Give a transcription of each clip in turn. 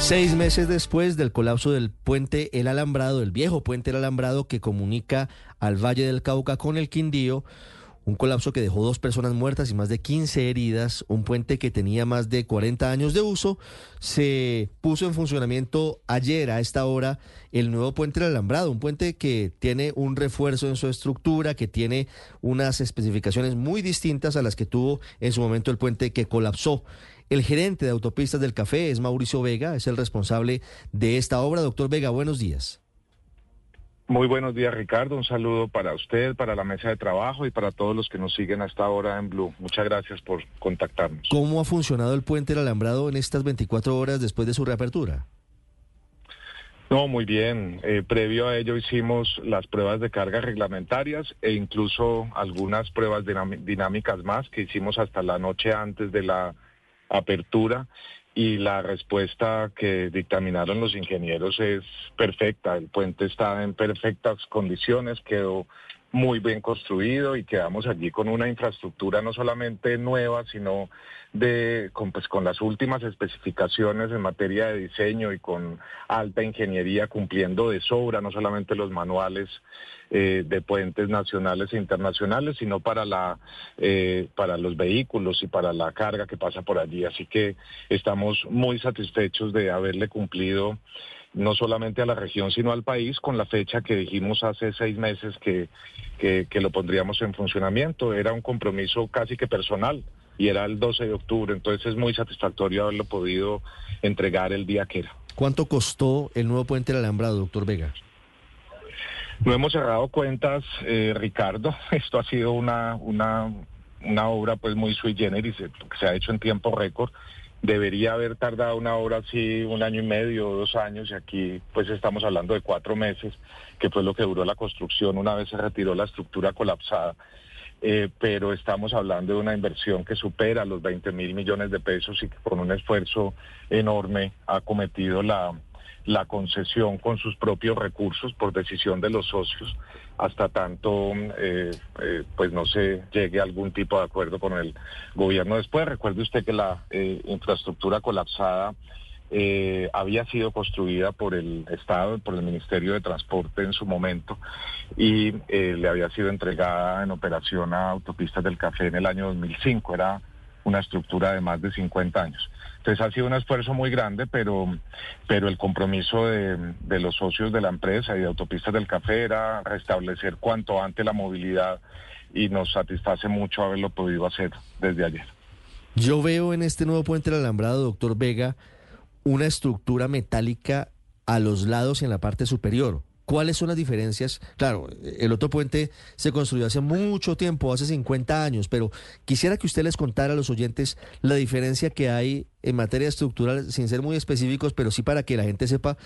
Seis meses después del colapso del puente El Alambrado, el viejo puente El Alambrado que comunica al Valle del Cauca con el Quindío, un colapso que dejó dos personas muertas y más de 15 heridas, un puente que tenía más de 40 años de uso, se puso en funcionamiento ayer a esta hora el nuevo puente El Alambrado, un puente que tiene un refuerzo en su estructura, que tiene unas especificaciones muy distintas a las que tuvo en su momento el puente que colapsó. El gerente de Autopistas del Café es Mauricio Vega, es el responsable de esta obra. Doctor Vega, buenos días. Muy buenos días, Ricardo. Un saludo para usted, para la mesa de trabajo y para todos los que nos siguen hasta ahora en Blue. Muchas gracias por contactarnos. ¿Cómo ha funcionado el puente del alambrado en estas 24 horas después de su reapertura? No, muy bien. Eh, previo a ello hicimos las pruebas de carga reglamentarias e incluso algunas pruebas dinámicas más que hicimos hasta la noche antes de la apertura y la respuesta que dictaminaron los ingenieros es perfecta. El puente está en perfectas condiciones, quedó muy bien construido y quedamos allí con una infraestructura no solamente nueva, sino de con, pues, con las últimas especificaciones en materia de diseño y con alta ingeniería cumpliendo de sobra no solamente los manuales eh, de puentes nacionales e internacionales, sino para la eh, para los vehículos y para la carga que pasa por allí. Así que estamos muy satisfechos de haberle cumplido no solamente a la región, sino al país, con la fecha que dijimos hace seis meses que, que, lo pondríamos en funcionamiento. Era un compromiso casi que personal y era el 12 de octubre, entonces es muy satisfactorio haberlo podido entregar el día que era. ¿Cuánto costó el nuevo puente del Alambrado, doctor Vega? No hemos cerrado cuentas, eh, Ricardo. Esto ha sido una, una, una obra pues muy sui generis, que se ha hecho en tiempo récord debería haber tardado una hora así un año y medio dos años y aquí pues estamos hablando de cuatro meses, que fue lo que duró la construcción una vez se retiró la estructura colapsada. Eh, pero estamos hablando de una inversión que supera los 20 mil millones de pesos y que con un esfuerzo enorme ha cometido la, la concesión con sus propios recursos por decisión de los socios hasta tanto eh, eh, pues no se llegue a algún tipo de acuerdo con el gobierno después recuerde usted que la eh, infraestructura colapsada había sido construida por el Estado, por el Ministerio de Transporte en su momento y le había sido entregada en operación a Autopistas del Café en el año 2005. Era una estructura de más de 50 años. Entonces ha sido un esfuerzo muy grande, pero, pero el compromiso de, los socios de la empresa y de Autopistas del Café era restablecer cuanto antes la movilidad y nos satisface mucho haberlo podido hacer desde ayer. Yo veo en este nuevo puente del alambrado, doctor Vega, una estructura metálica a los lados y en la parte superior. ¿Cuáles son las diferencias? Claro, el otro puente se construyó hace mucho tiempo, hace 50 años, pero quisiera que usted les contara a los oyentes la diferencia que hay en materia estructural, sin ser muy específicos, pero sí para que la gente sepa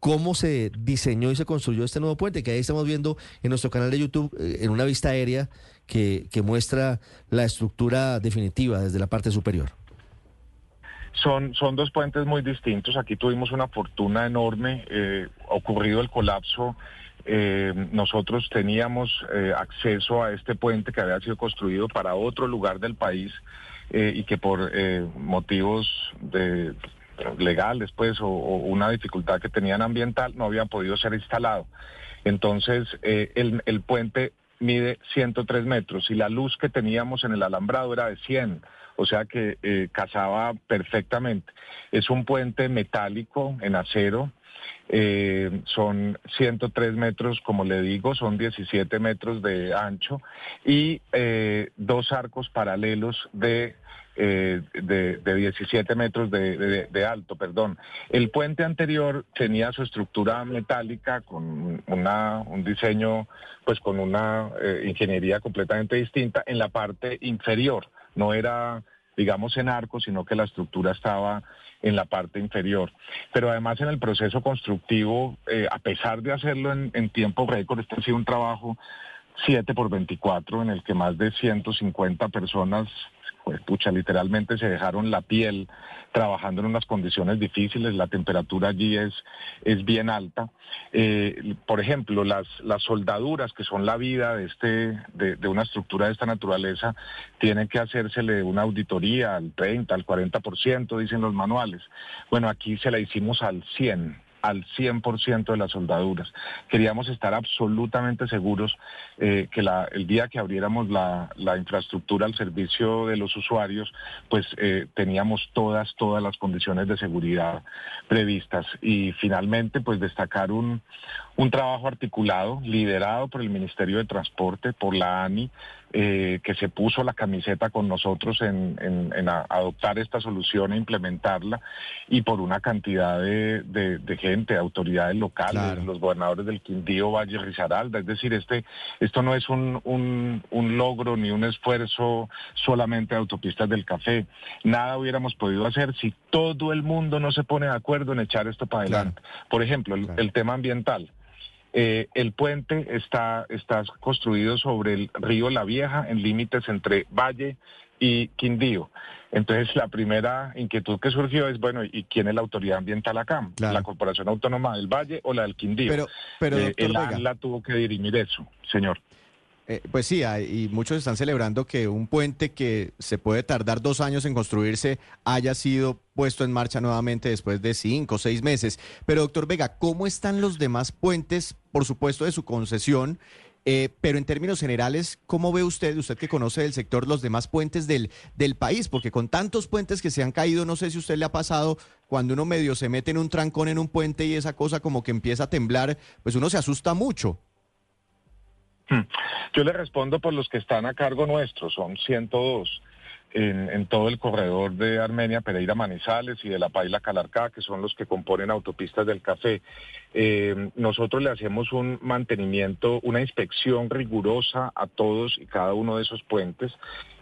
cómo se diseñó y se construyó este nuevo puente, que ahí estamos viendo en nuestro canal de YouTube, eh, en una vista aérea que, que muestra la estructura definitiva desde la parte superior. Son, son dos puentes muy distintos. Aquí tuvimos una fortuna enorme. Eh, ocurrido el colapso, eh, nosotros teníamos eh, acceso a este puente que había sido construido para otro lugar del país y que por motivos legales pues o, una dificultad que tenían ambiental no había podido ser instalado. Entonces el, el puente mide 103 metros y la luz que teníamos en el alambrado era de 100 o sea que eh, casaba perfectamente. Es un puente metálico en acero, eh, son 103 metros, como le digo, son 17 metros de ancho y eh, dos arcos paralelos de, eh, de, 17 metros de, de, alto, perdón. El puente anterior tenía su estructura metálica con una, un diseño, pues con una ingeniería completamente distinta en la parte inferior no era, digamos, en arco, sino que la estructura estaba en la parte inferior. Pero además en el proceso constructivo, eh, a pesar de hacerlo en, tiempo récord, este ha sido un trabajo 7 por 24 en el que más de 150 personas pues pucha, literalmente se dejaron la piel trabajando en unas condiciones difíciles, la temperatura allí es, es bien alta. Eh, por ejemplo, las, las soldaduras, que son la vida de, este, de, una estructura de esta naturaleza, tienen que hacérsele una auditoría al 30, al 40%, dicen los manuales. Bueno, aquí se la hicimos al 100 al 100% de las soldaduras. Queríamos estar absolutamente seguros eh, que el día que abriéramos la, la, infraestructura al servicio de los usuarios, pues eh, teníamos todas, todas las condiciones de seguridad previstas. Y finalmente, pues destacar un, un trabajo articulado, liderado por el Ministerio de Transporte, por la ANI, eh, que se puso la camiseta con nosotros en, en, en adoptar esta solución e implementarla, y por una cantidad de, de, de gente, autoridades locales, claro. los gobernadores del Quindío, Valle, Risaralda. Es decir, este, esto no es un, un, un logro ni un esfuerzo solamente de autopistas del café. Nada hubiéramos podido hacer si todo el mundo no se pone de acuerdo en echar esto para adelante. Claro. Por ejemplo, el, claro. el tema ambiental. Eh, el puente está, está construido sobre el río La Vieja en límites entre Valle y Quindío. Entonces, la primera inquietud que surgió es, bueno, ¿y quién es la autoridad ambiental acá? Claro. ¿La Corporación Autónoma del Valle o la del Quindío? Pero, pero eh, el ANLA tuvo que dirimir eso, señor. Eh, pues sí, hay, y muchos están celebrando que un puente que se puede tardar dos años en construirse haya sido puesto en marcha nuevamente después de cinco o seis meses. Pero doctor Vega, ¿cómo están los demás puentes, por supuesto, de su concesión? Eh, pero en términos generales, ¿cómo ve usted, usted que conoce del sector, los demás puentes del, del país? Porque con tantos puentes que se han caído, no sé si usted le ha pasado cuando uno medio se mete en un trancón en un puente y esa cosa como que empieza a temblar, pues uno se asusta mucho. Hmm. Yo le respondo por los que están a cargo nuestro, son 102 en, en todo el corredor de Armenia, Pereira, Manizales y de La Paila, Calarcá, que son los que componen autopistas del café. Eh, nosotros le hacemos un mantenimiento, una inspección rigurosa a todos y cada uno de esos puentes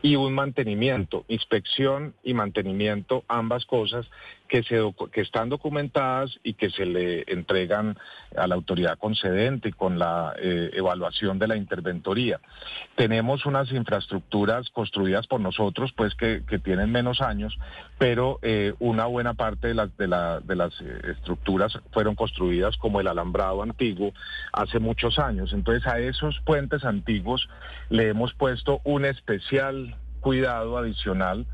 y un mantenimiento, inspección y mantenimiento, ambas cosas que, se, que están documentadas y que se le entregan a la autoridad concedente con la eh, evaluación de la interventoría. Tenemos unas infraestructuras construidas por nosotros, pues que, que tienen menos años, pero eh, una buena parte de las, de, la, de las estructuras fueron construidas como el alambrado antiguo hace muchos años. Entonces a esos puentes antiguos le hemos puesto un especial cuidado adicional.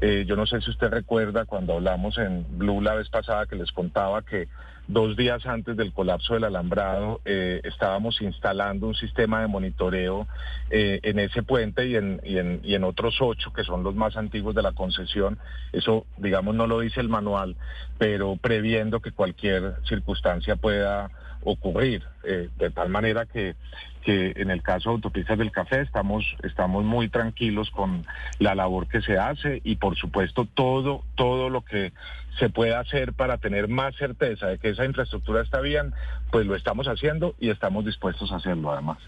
Eh, yo no sé si usted recuerda cuando hablamos en Blue la vez pasada que les contaba que dos días antes del colapso del alambrado eh, estábamos instalando un sistema de monitoreo eh, en ese puente y en, y, en, y en otros ocho que son los más antiguos de la concesión. Eso, digamos, no lo dice el manual, pero previendo que cualquier circunstancia pueda ocurrir, eh, de tal manera que, que en el caso de autopistas del café estamos, estamos muy tranquilos con la labor que se hace y por supuesto todo, todo lo que se pueda hacer para tener más certeza de que esa infraestructura está bien, pues lo estamos haciendo y estamos dispuestos a hacerlo además.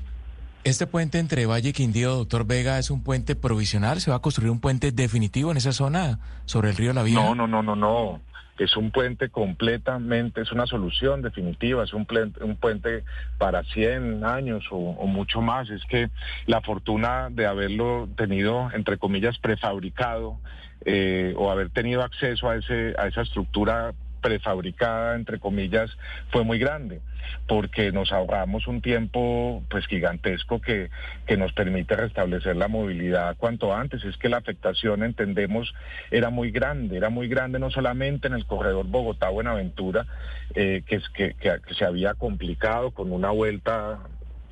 Este puente entre Valle y Quindío, doctor Vega, es un puente provisional. ¿Se va a construir un puente definitivo en esa zona sobre el río La Vía? No, no, no, no, no es un puente completamente, es una solución definitiva, es un, un puente para 100 años o, o, mucho más. Es que la fortuna de haberlo tenido, entre comillas, prefabricado eh, o haber tenido acceso a, ese, a esa estructura prefabricada, entre comillas, fue muy grande, porque nos ahorramos un tiempo pues gigantesco que, que nos permite restablecer la movilidad cuanto antes. Es que la afectación, entendemos, era muy grande, era muy grande no solamente en el corredor Bogotá-Buenaventura, eh, que, que, que, que se había complicado con una vuelta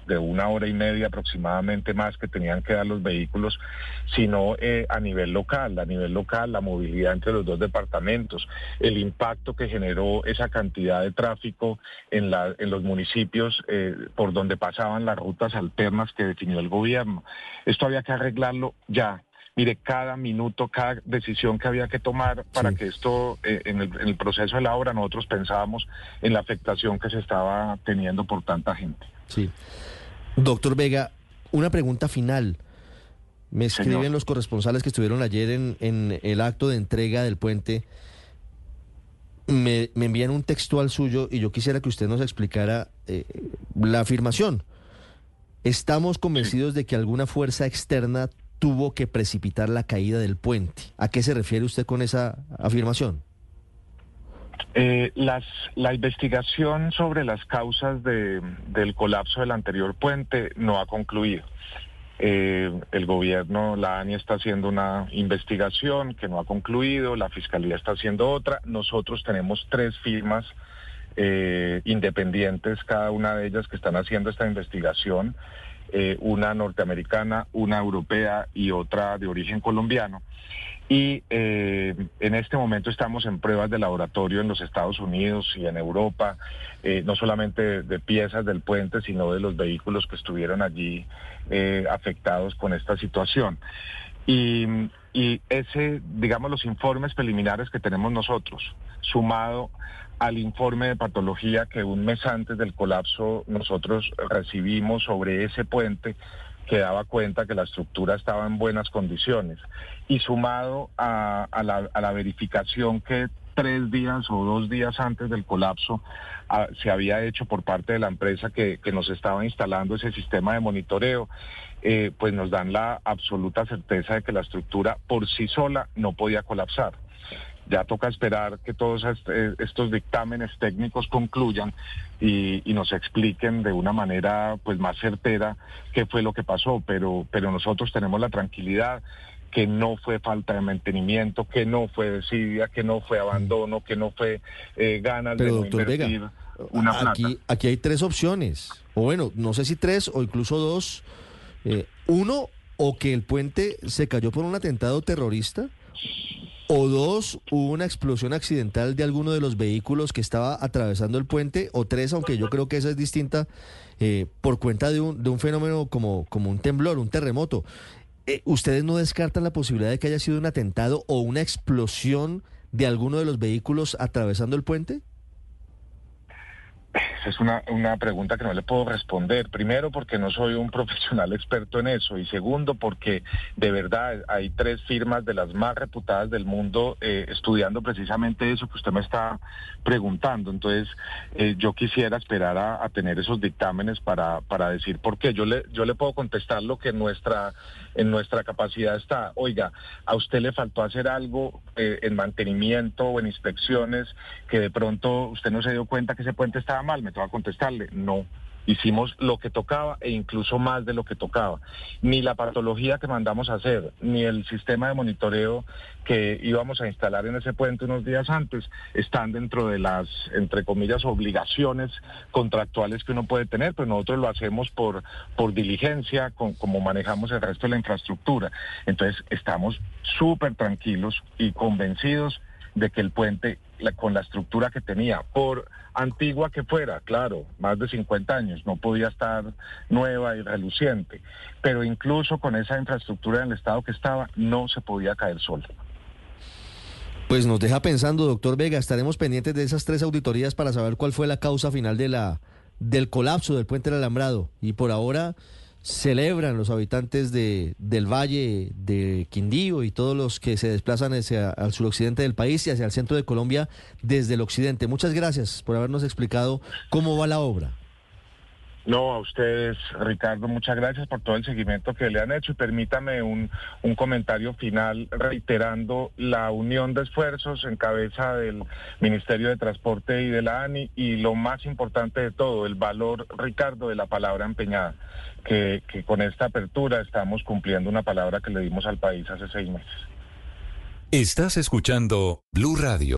de una hora y media aproximadamente más que tenían que dar los vehículos, sino eh, a nivel local, a nivel local, la movilidad entre los dos departamentos, el impacto que generó esa cantidad de tráfico en, la, en los municipios eh, por donde pasaban las rutas alternas que definió el gobierno. Esto había que arreglarlo ya, mire, cada minuto, cada decisión que había que tomar para sí. que esto, eh, en, el, en, el, proceso de la obra, nosotros pensábamos en la afectación que se estaba teniendo por tanta gente. Sí. Doctor Vega, una pregunta final. Me escriben Señor. los corresponsales que estuvieron ayer en, en, el acto de entrega del puente. Me, me, envían un textual suyo y yo quisiera que usted nos explicara eh, la afirmación. Estamos convencidos de que alguna fuerza externa tuvo que precipitar la caída del puente. ¿A qué se refiere usted con esa afirmación? Eh, las, la investigación sobre las causas de, del colapso del anterior puente no ha concluido. Eh, el gobierno, la ANI está haciendo una investigación que no ha concluido, la Fiscalía está haciendo otra. Nosotros tenemos tres firmas eh, independientes, cada una de ellas que están haciendo esta investigación, una norteamericana, una europea y otra de origen colombiano. Y eh, en este momento estamos en pruebas de laboratorio en los Estados Unidos y en Europa, no solamente de, piezas del puente, sino de los vehículos que estuvieron allí afectados con esta situación. Y, y ese, digamos, los informes preliminares que tenemos nosotros, sumado al informe de patología que un mes antes del colapso nosotros recibimos sobre ese puente que daba cuenta que la estructura estaba en buenas condiciones y sumado a, la, verificación que tres días o dos días antes del colapso ah, se había hecho por parte de la empresa que, nos estaba instalando ese sistema de monitoreo, eh, pues nos dan la absoluta certeza de que la estructura por sí sola no podía colapsar. Ya toca esperar que todos eh, estos dictámenes técnicos concluyan y, nos expliquen de una manera pues más certera qué fue lo que pasó, pero, pero nosotros tenemos la tranquilidad que no fue falta de mantenimiento, que no fue desidia, que no fue abandono, que no fue eh, ganas de no invertir una plata. Aquí, aquí hay tres opciones, o bueno, no sé si tres o incluso dos. Eh, uno, o que el puente se cayó por un atentado terrorista, o dos, hubo una explosión accidental de alguno de los vehículos que estaba atravesando el puente, o tres, aunque yo creo que esa es distinta, eh, por cuenta de un, de un fenómeno como, como un temblor, un terremoto. Eh, ¿Ustedes no descartan la posibilidad de que haya sido un atentado o una explosión de alguno de los vehículos atravesando el puente? Es una, una pregunta que no le puedo responder. Primero, porque no soy un profesional experto en eso. Y segundo, porque de verdad hay tres firmas de las más reputadas del mundo eh, estudiando precisamente eso que usted me está preguntando. Entonces, eh, yo quisiera esperar a, tener esos dictámenes para, para decir por qué. Yo le, yo le puedo contestar lo que en nuestra, en nuestra capacidad está. Oiga, a usted le faltó hacer algo eh, en mantenimiento o en inspecciones que de pronto usted no se dio cuenta que ese puente estaba mal, contestarle, no. Hicimos lo que tocaba e incluso más de lo que tocaba. Ni la patología que mandamos a hacer, ni el sistema de monitoreo que íbamos a instalar en ese puente unos días antes están dentro de las, entre comillas, obligaciones contractuales que uno puede tener, pero nosotros lo hacemos por, por diligencia, como manejamos el resto de la infraestructura. Entonces, estamos súper tranquilos y convencidos de que el puente, con la estructura que tenía, por antigua que fuera, claro, más de 50 años, no podía estar nueva y reluciente, pero incluso con esa infraestructura en el estado que estaba, no se podía caer solo. Pues nos deja pensando, doctor Vega, estaremos pendientes de esas tres auditorías para saber cuál fue la causa final del colapso del puente del alambrado. Y por ahora celebran los habitantes de, del Valle de Quindío y todos los que se desplazan hacia el suroccidente del país y hacia el centro de Colombia desde el occidente. Muchas gracias por habernos explicado cómo va la obra. No, a ustedes, Ricardo, muchas gracias por todo el seguimiento que le han hecho y permítame un, un, comentario final reiterando la unión de esfuerzos en cabeza del Ministerio de Transporte y de la ANI y lo más importante de todo, el valor, Ricardo, de la palabra empeñada, que, que con esta apertura estamos cumpliendo una palabra que le dimos al país hace seis meses. Estás escuchando Blue Radio.